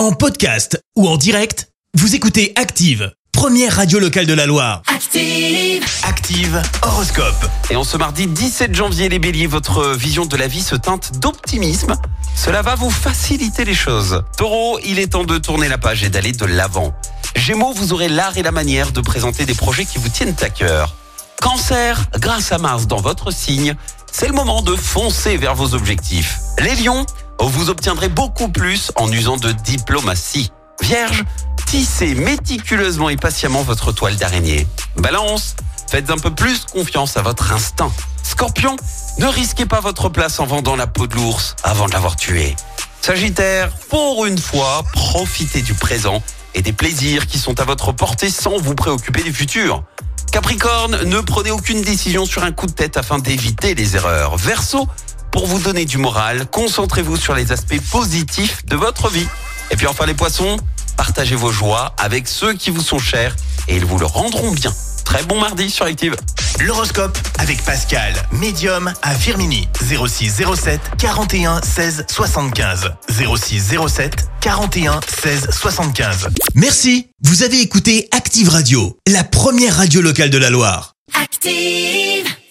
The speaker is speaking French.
En podcast ou en direct, vous écoutez Active, première radio locale de la Loire. Active. Active Horoscope. Et en ce mardi 17 janvier, les béliers, votre vision de la vie se teinte d'optimisme. Cela va vous faciliter les choses. Taureau, il est temps de tourner la page et d'aller de l'avant. Gémeaux, vous aurez l'art et la manière de présenter des projets qui vous tiennent à cœur. Cancer, grâce à Mars dans votre signe, c'est le moment de foncer vers vos objectifs. Les lions, vous obtiendrez beaucoup plus en usant de diplomatie. Vierge, tissez méticuleusement et patiemment votre toile d'araignée. Balance, faites un peu plus confiance à votre instinct. Scorpion, ne risquez pas votre place en vendant la peau de l'ours avant de l'avoir tué. Sagittaire, pour une fois, profitez du présent et des plaisirs qui sont à votre portée sans vous préoccuper du futur. Capricorne, ne prenez aucune décision sur un coup de tête afin d'éviter les erreurs. Verseau, pour vous donner du moral, concentrez-vous sur les aspects positifs de votre vie. Et puis enfin les poissons, partagez vos joies avec ceux qui vous sont chers et ils vous le rendront bien. Très bon mardi sur Active. L'horoscope avec Pascal, médium à Firmini. 06 07 41 16 75. 06 07 41 16 75. Merci, vous avez écouté Active Radio, la première radio locale de la Loire. Active.